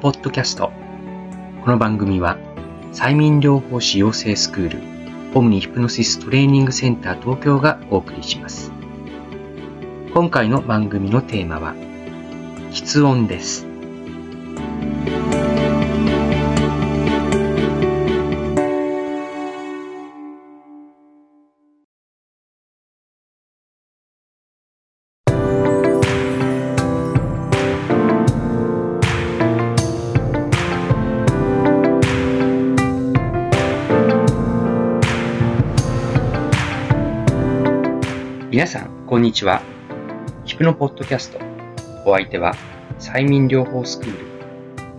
ポッドキャスト。この番組は、催眠療法士養成スクール、オムニヒプノシストレーニングセンター東京がお送りします。今回の番組のテーマは、喫音です。こんにちは。ヒプノポッドキャスト。お相手は、催眠療法スクール、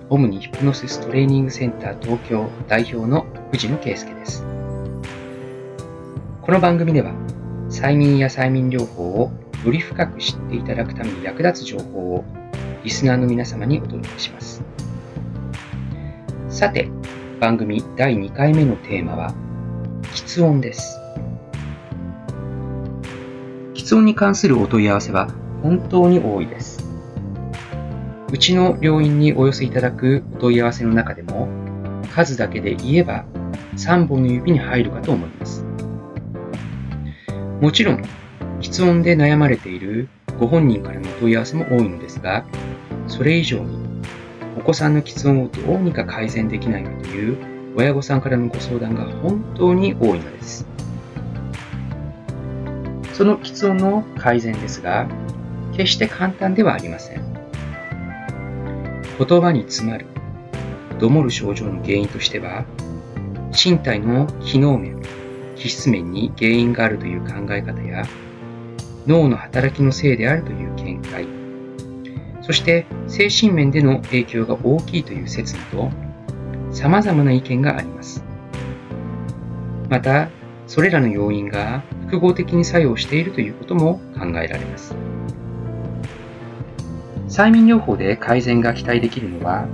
オムニヒプノシストレーニングセンター東京代表の藤野圭介です。この番組では、催眠や催眠療法をより深く知っていただくために役立つ情報をリスナーの皆様にお届けします。さて、番組第2回目のテーマは、喫音です。音に関するお問い合わせは本当に多いです。うちの病院にお寄せいただくお問い合わせの中でも、数だけで言えば3本の指に入るかと思います。もちろん、喫音で悩まれているご本人からの問い合わせも多いのですが、それ以上に、お子さんの喫音をどうにか改善できないかという親御さんからのご相談が本当に多いのです。その喫音の改善ですが、決して簡単ではありません。言葉に詰まる、どもる症状の原因としては、身体の機能面、気質面に原因があるという考え方や、脳の働きのせいであるという見解、そして精神面での影響が大きいという説など、様々な意見があります。また、それらの要因が複合的に作用しているということも考えられます。催眠療法で改善が期待できるのは、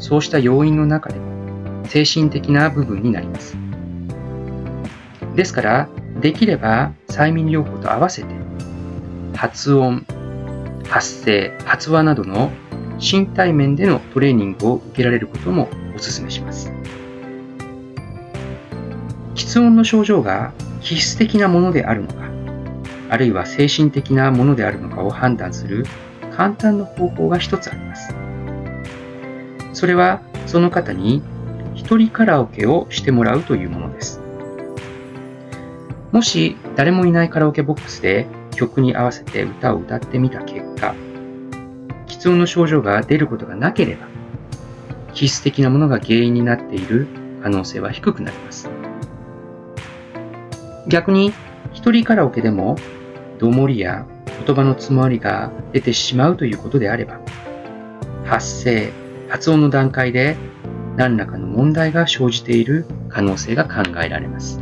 そうした要因の中でも精神的な部分になります。ですから、できれば催眠療法と合わせて、発音、発声、発話などの身体面でのトレーニングを受けられることもお勧めします。喫音の症状が気質的なものであるのか、あるいは精神的なものであるのかを判断する簡単な方法が一つあります。それはその方に一人カラオケをしてもらうというものです。もし誰もいないカラオケボックスで曲に合わせて歌を歌ってみた結果、喫音の症状が出ることがなければ、気質的なものが原因になっている可能性は低くなります。逆に、一人カラオケでも、どもりや言葉の詰まりが出てしまうということであれば、発声、発音の段階で何らかの問題が生じている可能性が考えられます。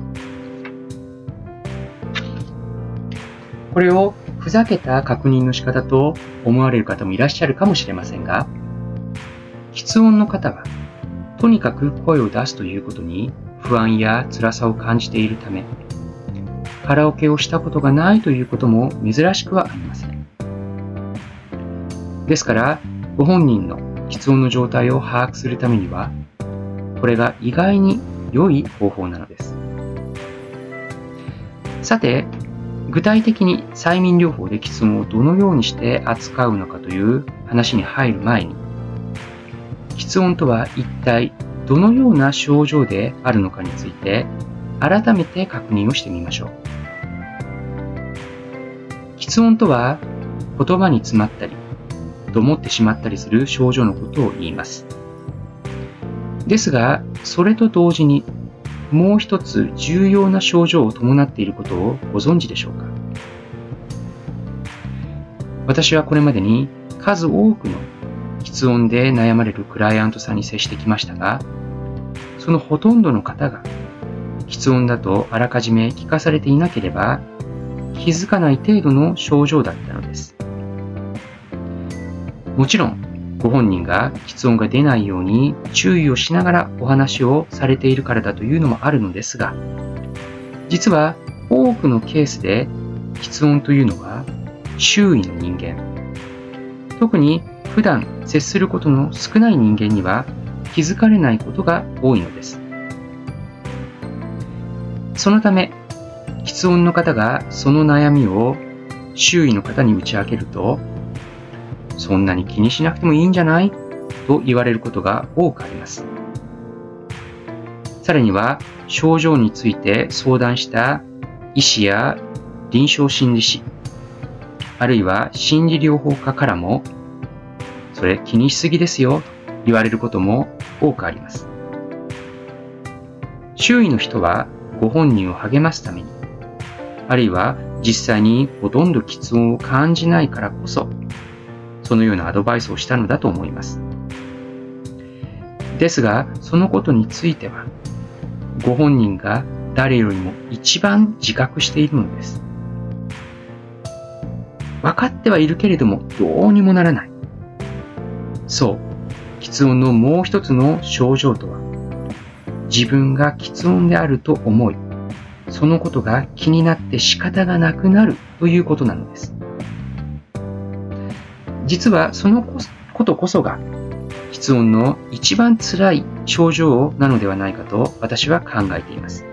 これをふざけた確認の仕方と思われる方もいらっしゃるかもしれませんが、喫音の方は、とにかく声を出すということに不安や辛さを感じているため、カラオケをしたことがないということも珍しくはありません。ですから、ご本人の喫音の状態を把握するためには、これが意外に良い方法なのです。さて、具体的に催眠療法で喫音をどのようにして扱うのかという話に入る前に、喫音とは一体どのような症状であるのかについて改めて確認をしてみましょう。喫音とは言葉に詰まったり、どもってしまったりする症状のことを言います。ですが、それと同時にもう一つ重要な症状を伴っていることをご存知でしょうか？私はこれまでに数多くの喫音で悩まれるクライアントさんに接してきましたが、そのほとんどの方が喫音だとあらかじめ聞かされていなければ気づかない程度の症状だったのです。もちろん、ご本人が喫音が出ないように注意をしながらお話をされているからだというのもあるのですが、実は多くのケースで喫音というのは周囲の人間、特に普段接することの少ない人間には気づかれないことが多いのです。そのため、喫音の方がその悩みを周囲の方に打ち明けると、そんなに気にしなくてもいいんじゃない？と言われることが多くあります。さらには、症状について相談した医師や臨床心理士、あるいは心理療法家からも、それ気にしすぎですよと言われることも多くあります。周囲の人はご本人を励ますために、あるいは実際にほとんど喫音を感じないからこそ、そのようなアドバイスをしたのだと思います。ですが、そのことについては、ご本人が誰よりも一番自覚しているのです。分かってはいるけれども、どうにもならない。そう、喫音のもう一つの症状とは、自分が喫音であると思い、そのことが気になって仕方がなくなるということなのです。実はそのことこそが、喫音の一番辛い症状なのではないかと私は考えています。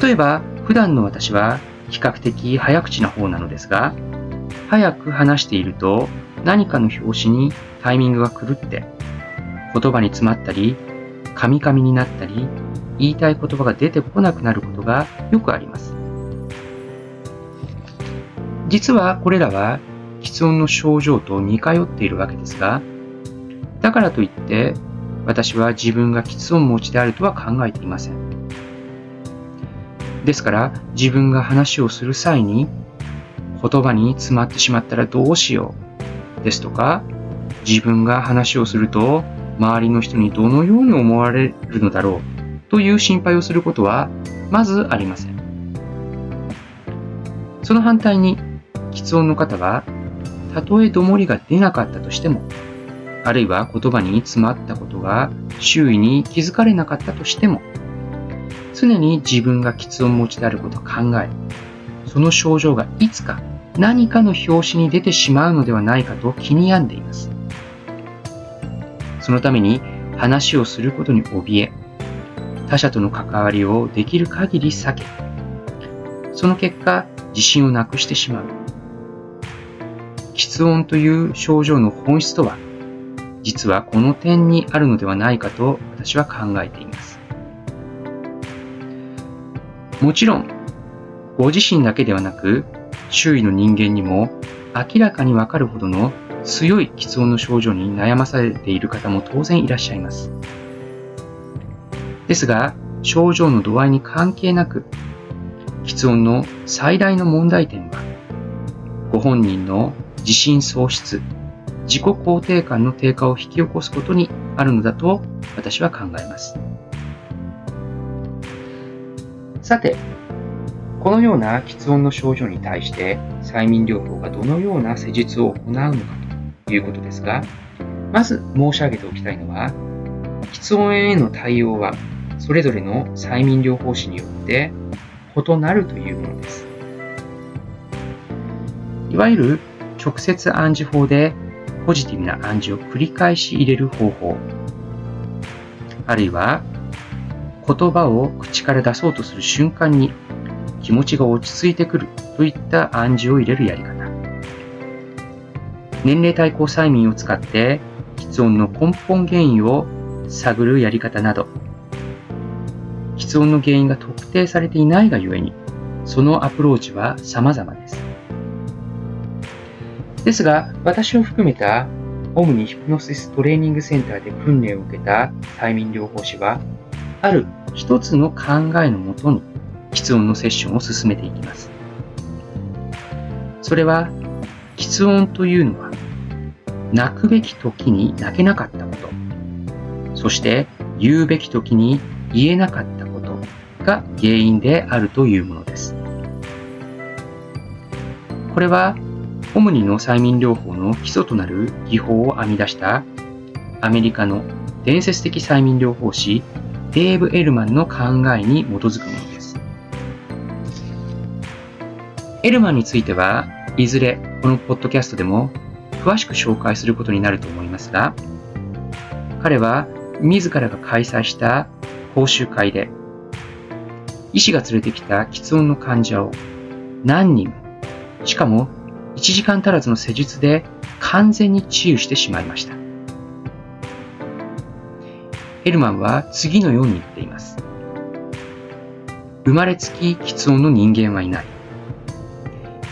例えば、普段の私は比較的早口な方なのですが、早く話していると何かの拍子にタイミングが狂って言葉に詰まったり、カミカミになったり、言いたい言葉が出てこなくなることがよくあります。実はこれらは喫音の症状と似通っているわけですが、だからといって私は自分が喫音持ちであるとは考えていません。ですから自分が話をする際に言葉に詰まってしまったらどうしようですとか自分が話をすると周りの人にどのように思われるのだろうという心配をすることはまずありません。その反対に、喫音の方は、たとえどもりが出なかったとしても、あるいは言葉に詰まったことが周囲に気づかれなかったとしても、常に自分が喫音持ちであることを考え、その症状がいつか何かの拍子に出てしまうのではないかと気に病んでいます。そのために話をすることに怯え、他者との関わりをできる限り避け、その結果、自信をなくしてしまう。喫音という症状の本質とは、実はこの点にあるのではないかと私は考えています。もちろん、ご自身だけではなく、周囲の人間にも明らかにわかるほどの強い喫音の症状に悩まされている方も当然いらっしゃいます。ですが、症状の度合いに関係なく、喫音の最大の問題点は、ご本人の自信喪失、自己肯定感の低下を引き起こすことにあるのだと私は考えます。さて、このような喫音の症状に対して催眠療法がどのような施術を行うのかということですが、まず申し上げておきたいのは、喫音への対応はそれぞれの催眠療法士によって異なるというものです。いわゆる直接暗示法でポジティブな暗示を繰り返し入れる方法、あるいは言葉を口から出そうとする瞬間に気持ちが落ち着いてくるといった暗示を入れるやり方。年齢対抗催眠を使って喫音の根本原因を探るやり方など、音の原因が特定されていないがゆえに、そのアプローチは様々です。ですが、私を含めたオムニヒプノシストレーニングセンターで訓練を受けた催眠療法士は、ある一つの考えのもとに、喫音のセッションを進めていきます。それは、喫音というのは、泣くべき時に泣けなかったこと、そして言うべき時に言えなかったことが原因であるというものです。これはオムニの催眠療法の基礎となる技法を編み出したアメリカの伝説的催眠療法士デーブ・エルマンの考えに基づくものです。エルマンについてはいずれこのポッドキャストでも詳しく紹介することになると思いますが、彼は自らが開催した講習会で、医師が連れてきた喫音の患者を何人も、しかも1時間足らずの施術で完全に治癒してしまいました。ヘルマンは次のように言っています。生まれつき喫音の人間はいない。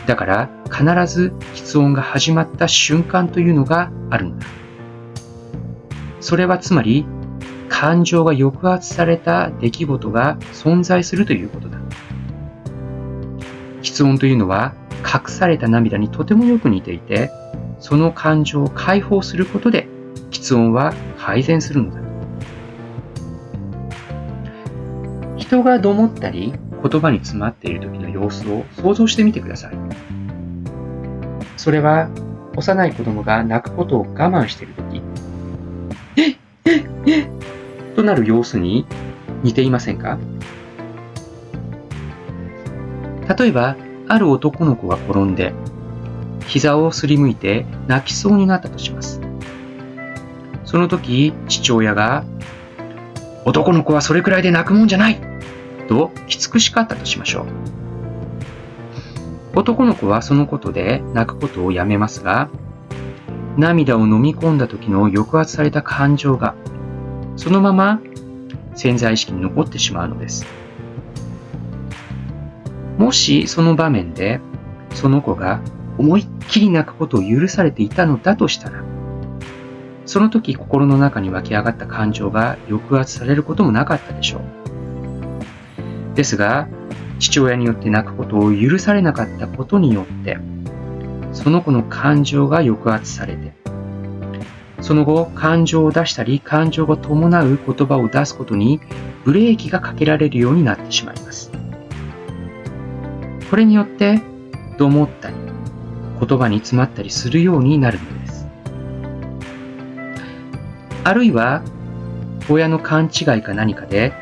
だから必ず喫音が始まった瞬間というのがあるのだ。それはつまり感情が抑圧された出来事が存在するということだ。喫音というのは隠された涙にとてもよく似ていて、その感情を解放することで、喫音は改善するのだ。人がどもったり、言葉に詰まっている時の様子を想像してみてください。それは、幼い子供が泣くことを我慢している時、えっえっえっとなる様子に似ていませんか？例えば、ある男の子が転んで、膝をすりむいて泣きそうになったとします。その時、父親が、男の子はそれくらいで泣くもんじゃないときつく叱ったとしましょう。男の子はそのことで泣くことをやめますが、涙を飲み込んだ時の抑圧された感情が、そのまま潜在意識に残ってしまうのです。もしその場面でその子が思いっきり泣くことを許されていたのだとしたら、その時心の中に湧き上がった感情が抑圧されることもなかったでしょう。ですが、父親によって泣くことを許されなかったことによって、その子の感情が抑圧されて、その後、感情を出したり、感情が伴う言葉を出すことにブレーキがかけられるようになってしまいます。これによってどもったり言葉に詰まったりするようになるのです。あるいは親の勘違いか何かで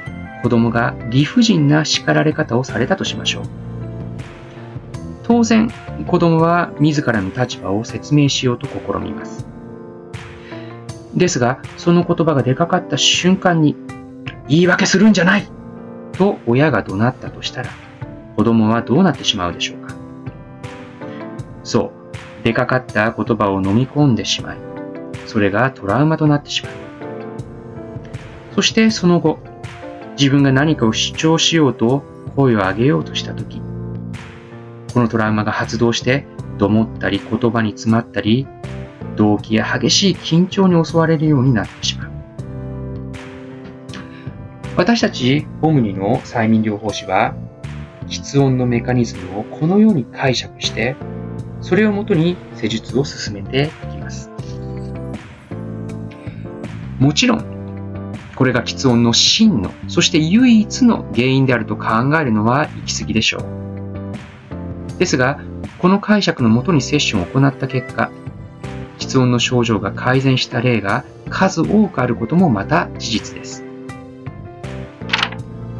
子供が理不尽な叱られ方をされたとしましょう。当然子供は自らの立場を説明しようと試みます。ですがその言葉が出かかった瞬間に言い訳するんじゃないと親が怒鳴ったとしたら子供はどうなってしまうでしょうかそう、出かかった言葉を飲み込んでしまい、それがトラウマとなってしまう。そしてその後、自分が何かを主張しようと声を上げようとしたとき、このトラウマが発動して、どもったり言葉に詰まったり、動機や激しい緊張に襲われるようになってしまう。私たちオムニの催眠療法士は喫音のメカニズムをこのように解釈して、それをもとに施術を進めていきます。もちろん、これが喫音の真の、そして唯一の原因であると考えるのは行き過ぎでしょう。ですが、この解釈のもとにセッションを行った結果、喫音の症状が改善した例が数多くあることもまた事実です。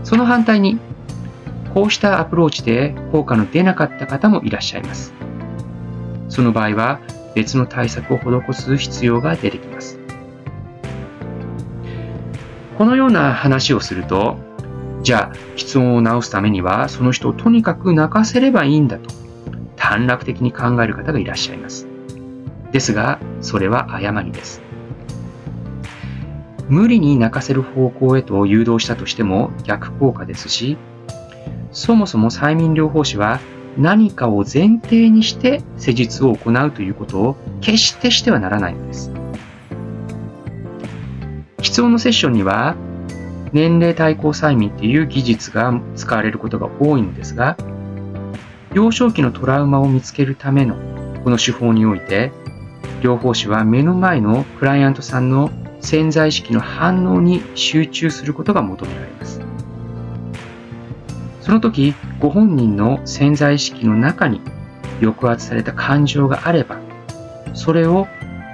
その反対に、こうしたアプローチで効果の出なかった方もいらっしゃいます。その場合は別の対策を施す必要が出てきます。このような話をすると、じゃあ、喫音を治すためには、その人をとにかく泣かせればいいんだと、短絡的に考える方がいらっしゃいます。ですが、それは誤りです。無理に泣かせる方向へと誘導したとしても逆効果ですし、そもそも催眠療法士は何かを前提にして施術を行うということを決してしてはならないのです。必要のセッションには年齢対抗催眠っていう技術が使われることが多いのですが、幼少期のトラウマを見つけるためのこの手法において、療法士は目の前のクライアントさんの潜在意識の反応に集中することが求められます。その時、ご本人の潜在意識の中に抑圧された感情があれば、それを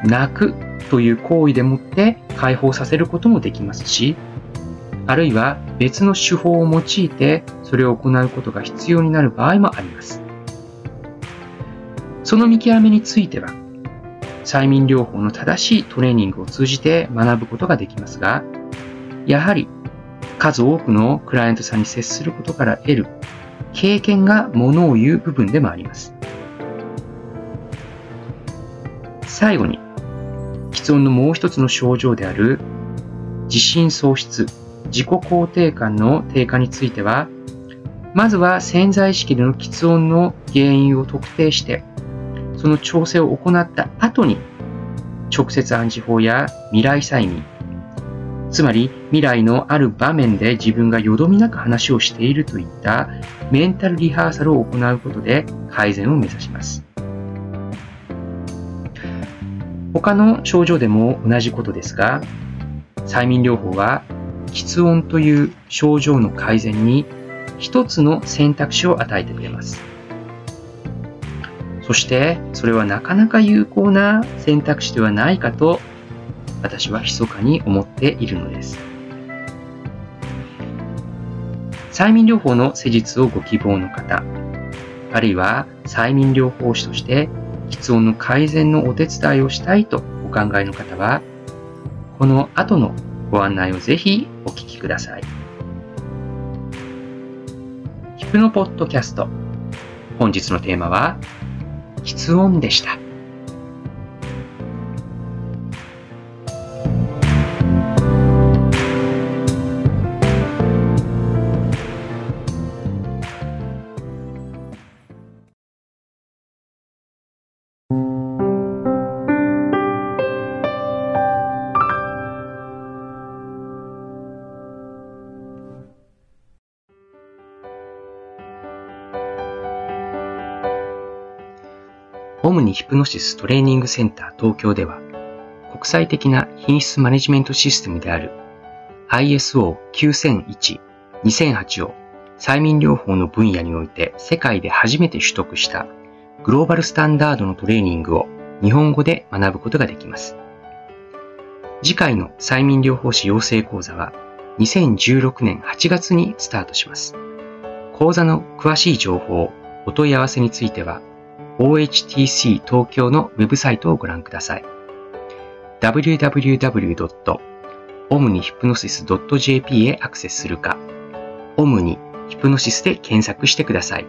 泣くという行為でもって解放させることもできますし、あるいは別の手法を用いてそれを行うことが必要になる場合もあります。その見極めについては、催眠療法の正しいトレーニングを通じて学ぶことができますが、やはり数多くのクライアントさんに接することから得る経験がものを言う部分でもあります。最後に、喫音のもう一つの症状である自信喪失、自己肯定感の低下については、まずは潜在意識での喫音の原因を特定して、その調整を行った後に、直接暗示法や未来催眠、つまり未来のある場面で自分がよどみなく話をしているといったメンタルリハーサルを行うことで改善を目指します。他の症状でも同じことですが、催眠療法は、喫音という症状の改善に一つの選択肢を与えてくれます。そして、それはなかなか有効な選択肢ではないかと、私は密かに思っているのです。催眠療法の施術をご希望の方、あるいは催眠療法士として喫音の改善のお手伝いをしたいとお考えの方は、この後のご案内をぜひお聞きください。ヒプノポッドキャスト。本日のテーマは、室温でした。オムニヒプノシストレーニングセンター東京では、国際的な品質マネジメントシステムである ISO 9001-2008を催眠療法の分野において世界で初めて取得したグローバルスタンダードのトレーニングを日本語で学ぶことができます。次回の催眠療法士養成講座は2016年8月にスタートします。講座の詳しい情報、お問い合わせについては OHTC 東京のウェブサイトをご覧ください。www.omnihypnosis.jp へアクセスするか、オムニヒプノシスで検索してください。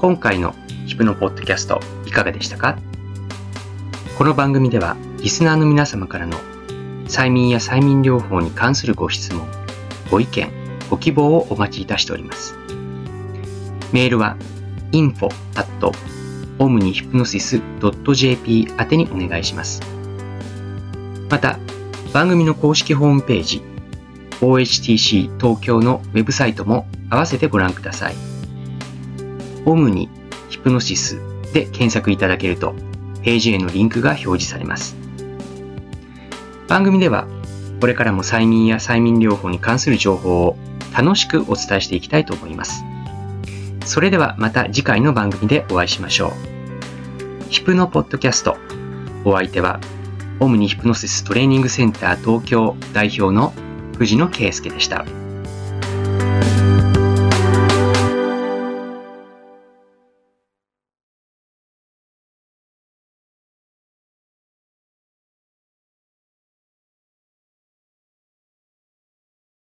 今回のヒプノポッドキャストいかがでしたか？この番組ではリスナーの皆様からの催眠や催眠療法に関するご質問、ご意見、ご希望をお待ちいたしております。メールは info at omnihypnosis.jp 宛てにお願いします。また、番組の公式ホームページ OHTC 東京のウェブサイトも合わせてご覧ください。オムニヒプノシスで検索いただけると、ページへのリンクが表示されます。番組では、これからも催眠や催眠療法に関する情報を楽しくお伝えしていきたいと思います。それではまた次回の番組でお会いしましょう。ヒプノポッドキャスト。お相手は、オムニヒプノシストレーニングセンター東京代表の藤野圭介でした。